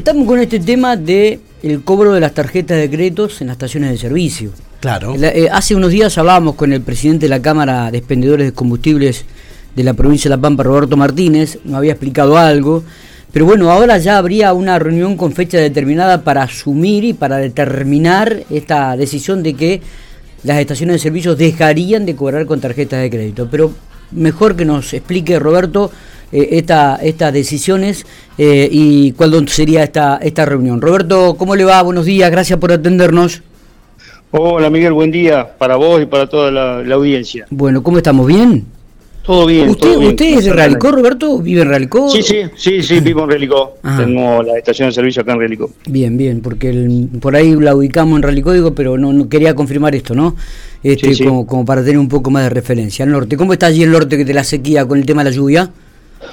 Estamos con este tema de el cobro de las tarjetas de créditos en las estaciones de servicio. Claro. Eh, hace unos días hablábamos con el presidente de la Cámara de Expendedores de Combustibles de la provincia de La Pampa, Roberto Martínez, nos había explicado algo, pero bueno, ahora ya habría una reunión con fecha determinada para asumir y para determinar esta decisión de que las estaciones de servicio dejarían de cobrar con tarjetas de crédito. Pero mejor que nos explique Roberto eh, esta, estas decisiones eh, y cuándo sería esta, esta reunión. Roberto, ¿cómo le va? Buenos días, gracias por atendernos. Hola Miguel, buen día para vos y para toda la, audiencia. Bueno, ¿cómo estamos? ¿Bien? Todo bien. ¿Usted, ¿usted es de Realicó, Roberto? ¿Vive en Realicó? Sí, sí, sí, sí, vivo en Realicó. Tengo la estación de servicio acá en Realicó. Bien, bien, porque por ahí la ubicamos en Realicó, digo, pero no, no quería confirmar esto, ¿no? Este, Como, como, para tener un poco más de referencia. El norte, ¿cómo está allí el norte que te la sequía con el tema de la lluvia?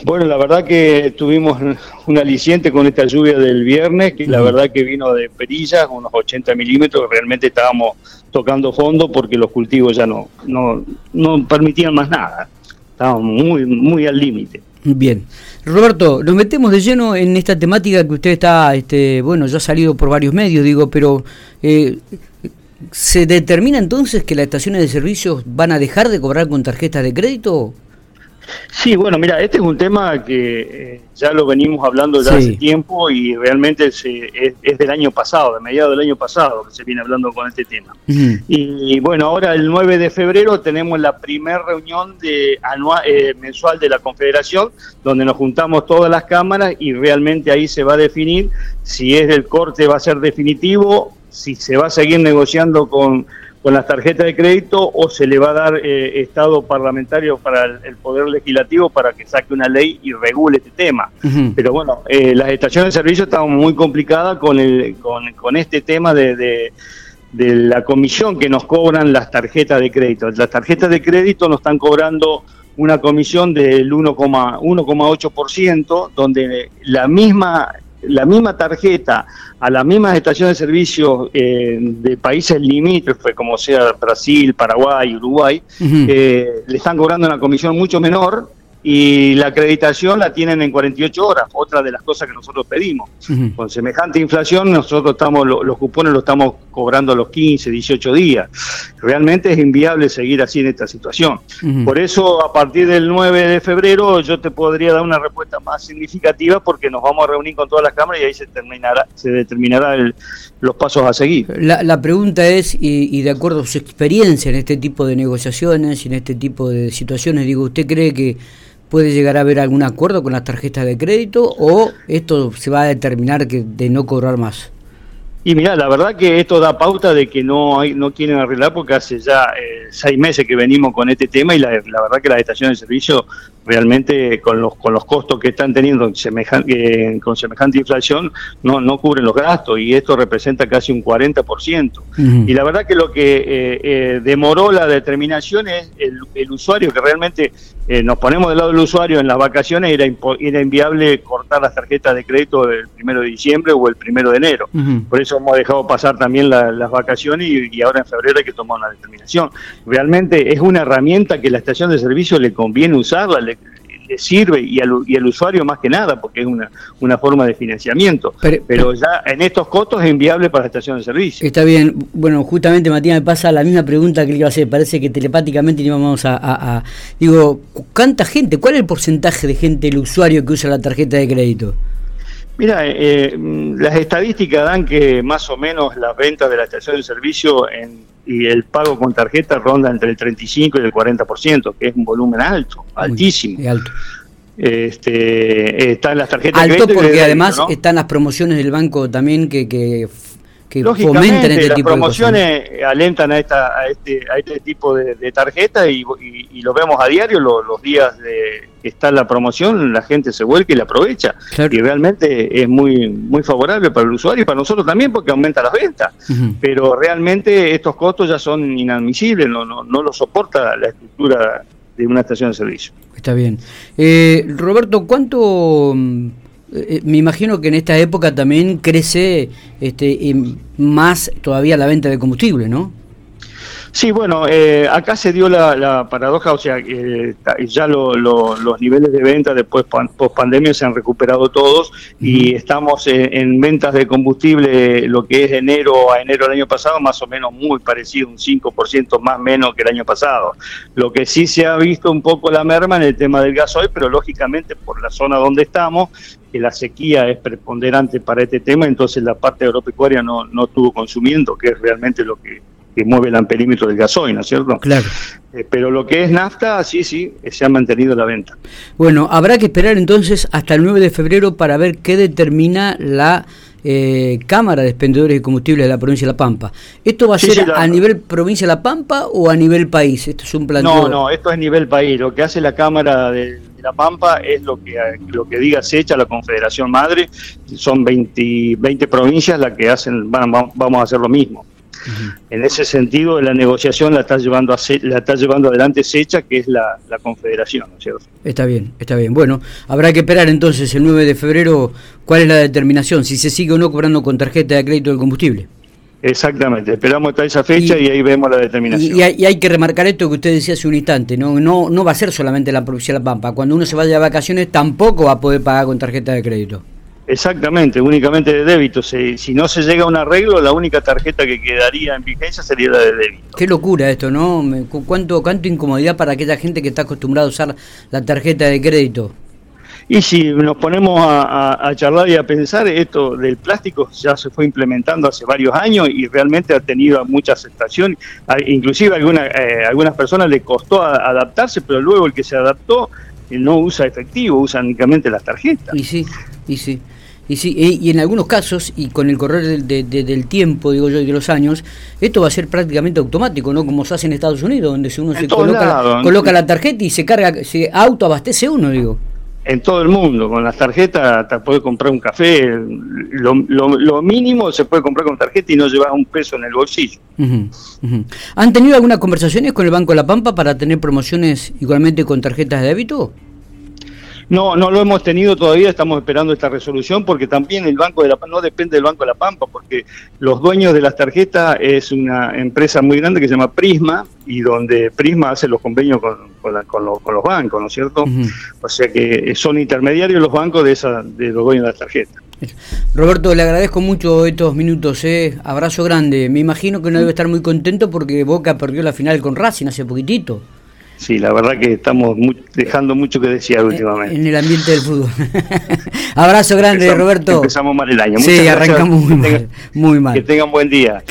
Bueno, la verdad que tuvimos un aliciente con esta lluvia del viernes, que la verdad que vino de perillas, unos 80 milímetros, realmente estábamos tocando fondo porque los cultivos ya no, no, no permitían más nada, estábamos muy, muy al límite. Bien. Roberto, nos metemos de lleno en esta temática que usted está, este, bueno, ya ha salido por varios medios, digo, pero eh, ¿se determina entonces que las estaciones de servicios van a dejar de cobrar con tarjetas de crédito? Sí, bueno, mira, este es un tema que eh, ya lo venimos hablando ya hace tiempo y realmente es, del año pasado, de mediados del año pasado que se viene hablando con este tema. y, bueno, ahora el 9 de febrero tenemos la primera reunión de anual, eh, mensual de la Confederación, donde nos juntamos todas las cámaras y realmente ahí se va a definir si es el corte va a ser definitivo, si se va a seguir negociando con con las tarjetas de crédito o se le va a dar eh, estado parlamentario para el, Poder Legislativo para que saque una ley y regule este tema. Pero bueno, eh, las estaciones de servicio están muy complicadas con, el, con, este tema de, de, la comisión que nos cobran las tarjetas de crédito. Las tarjetas de crédito nos están cobrando una comisión del 1,8%, donde la misma la misma tarjeta a las mismas estaciones de servicio eh, de países limítrofes, como sea Brasil, Paraguay, Uruguay, eh, le están cobrando una comisión mucho menor y la acreditación la tienen en 48 horas, otra de las cosas que nosotros pedimos. Con semejante inflación, nosotros estamos los cupones los estamos cobrando a los 15, 18 días. Realmente es inviable seguir así en esta situación. Por eso, a partir del 9 de febrero, yo te podría dar una respuesta más significativa porque nos vamos a reunir con todas las cámaras y ahí se terminará, se determinará los pasos a seguir. La, pregunta es, y, y de acuerdo a su experiencia en este tipo de negociaciones y en este tipo de situaciones, digo, ¿usted cree que puede llegar a haber algún acuerdo con las tarjetas de crédito o esto se va a determinar que de no cobrar más? Y mira, la verdad que esto da pauta de que no hay, no quieren arreglar porque hace ya eh, seis meses que venimos con este tema y la, verdad que las estaciones de servicio realmente con los con los costos que están teniendo semejante, eh, con semejante inflación no, no cubren los gastos y esto representa casi un 40%. Y la verdad que lo que eh, demoró la determinación es el, el usuario que realmente nos ponemos del lado del usuario en las vacaciones era, era inviable cortar las tarjetas de crédito el primero de diciembre o el primero de enero. Por eso hemos dejado pasar también las vacaciones y, ahora en febrero hay que tomar una determinación. Realmente es una herramienta que la estación de servicio le conviene usarla, le, sirve y al, y al, usuario más que nada, porque es una, una forma de financiamiento. Pero, ya en estos costos es inviable para la estación de servicio. Está bien. Bueno, justamente Matías me pasa la misma pregunta que le iba a hacer. Parece que telepáticamente íbamos a, a, a... Digo, ¿cuánta gente? ¿Cuál es el porcentaje de gente, el usuario que usa la tarjeta de crédito? Mira, eh, mm, las estadísticas dan que más o menos las ventas de la estación de servicio y el pago con tarjeta ronda entre el 35 y el 40%, que es un volumen alto, altísimo. alto. Este, están las tarjetas alto porque además están las promociones del banco también que, que que fomenten este las promociones alentan a, esta, a, este, a este tipo de, de tarjeta y, lo vemos a diario los días de que está la promoción, la gente se vuelca y la aprovecha. Y realmente es muy, muy favorable para el usuario y para nosotros también porque aumenta las ventas. Pero realmente estos costos ya son inadmisibles, no, no, no lo soporta la estructura de una estación de servicio. Está bien. Eh, Roberto, ¿cuánto eh, me imagino que en esta época también crece este, más todavía la venta de combustible, ¿no? Sí, bueno, eh, acá se dio la, paradoja, o sea, eh, ya los niveles de venta después post pandemia se han recuperado todos y estamos en, ventas de combustible lo que es de enero a enero del año pasado, más o menos muy parecido, un 5% más menos que el año pasado. Lo que sí se ha visto un poco la merma en el tema del gasoil, pero lógicamente por la zona donde estamos, que la sequía es preponderante para este tema, entonces la parte agropecuaria no, no estuvo consumiendo, que es realmente lo que que mueve el amperímetro del gasoil, ¿no es cierto? Claro. Eh, pero lo que es nafta, sí, sí, se ha mantenido la venta. Bueno, habrá que esperar entonces hasta el 9 de febrero para ver qué determina la eh, Cámara de Expendedores de Combustibles de la provincia de La Pampa. ¿Esto va a ser a nivel provincia de La Pampa o a nivel país? Esto es un planteo... No, no, esto es a nivel país. Lo que hace la Cámara de, La Pampa es lo que lo que diga Secha, la Confederación Madre. Son 20, 20 provincias las que hacen, vamos a hacer lo mismo. En ese sentido, la negociación la está llevando, a, la está llevando adelante Secha, que es la, confederación, ¿no es cierto? Está bien, está bien. Bueno, habrá que esperar entonces el 9 de febrero cuál es la determinación, si se sigue o no cobrando con tarjeta de crédito del combustible. Exactamente, esperamos hasta esa fecha y, ahí vemos la determinación. Y, hay, que remarcar esto que usted decía hace un instante, ¿no? No, no va a ser solamente la provincia de La Pampa, cuando uno se vaya de vacaciones tampoco va a poder pagar con tarjeta de crédito. Exactamente, únicamente de débito. Si, no se llega a un arreglo, la única tarjeta que quedaría en vigencia sería la de débito. Qué locura esto, ¿no? ¿Cuánto, cuánto incomodidad para aquella gente que está acostumbrada a usar la tarjeta de crédito? Y si nos ponemos a, charlar y a pensar, esto del plástico ya se fue implementando hace varios años y realmente ha tenido mucha aceptación. Inclusive a alguna, eh, algunas personas le costó adaptarse, pero luego el que se adaptó eh, no usa efectivo, usa únicamente las tarjetas. Y sí, y sí. Y, sí, y en algunos casos, y con el correr del, tiempo, digo yo, y de los años, esto va a ser prácticamente automático, ¿no? Como se hace en Estados Unidos, donde uno se coloca, coloca la tarjeta y se carga, se autoabastece uno, digo. En todo el mundo, con las tarjetas te puedes comprar un café, lo, mínimo se puede comprar con tarjeta y no llevas un peso en el bolsillo. ¿Han tenido algunas conversaciones con el Banco de la Pampa para tener promociones igualmente con tarjetas de débito? No, no lo hemos tenido todavía, estamos esperando esta resolución porque también el Banco de la Pampa, no depende del Banco de la Pampa, porque los dueños de las tarjetas es una empresa muy grande que se llama Prisma y donde Prisma hace los convenios con, con, los bancos, ¿no es cierto? O sea que son intermediarios los bancos de, esa, de los dueños de las tarjetas. Roberto, le agradezco mucho estos minutos, ¿eh? abrazo grande. Me imagino que no debe estar muy contento porque Boca perdió la final con Racing hace poquitito. Sí, la verdad que estamos dejando mucho que desear últimamente. En el ambiente del fútbol. Abrazo grande, Roberto. Empezamos mal el año. sí, arrancamos muy mal, muy mal. Que tengan buen día.